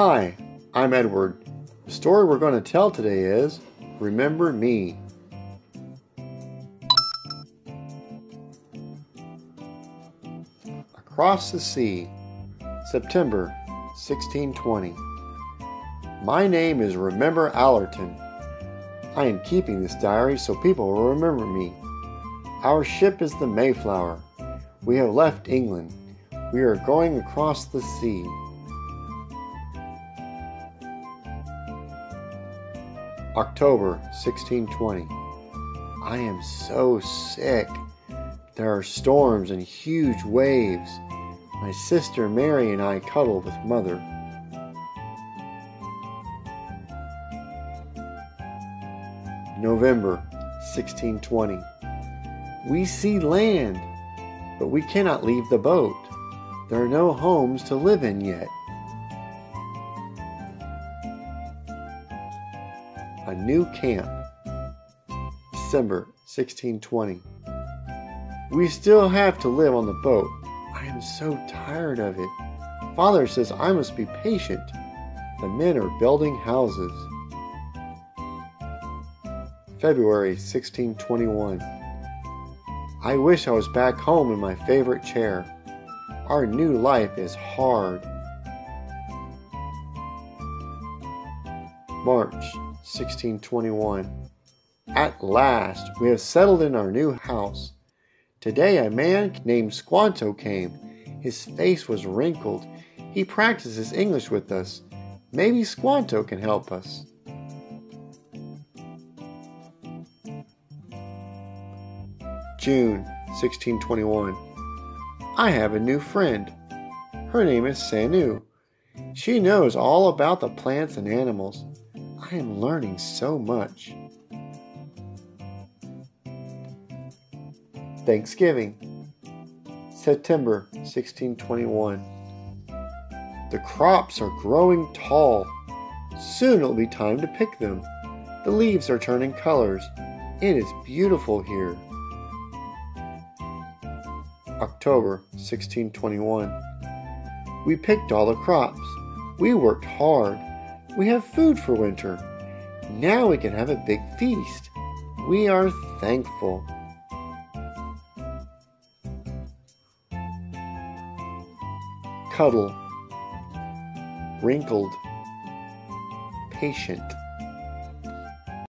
Hi, I'm Edward. The story we're going to tell today is Remember Me. Across the Sea, September 1620. My name is Remember Allerton. I am keeping this diary so people will remember me. Our ship is the Mayflower. We have left England. We are going across the sea. October 1620. I am so sick. There are storms and huge waves. My sister Mary and I cuddle with mother. November 1620. We see land, but we cannot leave the boat. There are no homes to live in yet. A new camp. December 1620. We still have to live on the boat. I am so tired of it. Father says I must be patient. The men are building houses. February 1621. I wish I was back home in my favorite chair. Our new life is hard. March 1621. At last, we have settled in our new house. Today, a man named Squanto came. His face was wrinkled. He practices English with us. Maybe Squanto can help us. June 1621. I have a new friend. Her name is Sanu. She knows all about the plants and animals. I am learning so much. Thanksgiving, September 1621. The crops are growing tall. Soon it'll be time to pick them. The leaves are turning colors. It is beautiful here. October 1621. We picked all the crops. We worked hard. We have food for winter. Now we can have a big feast. We are thankful. Cuddle, wrinkled, patient.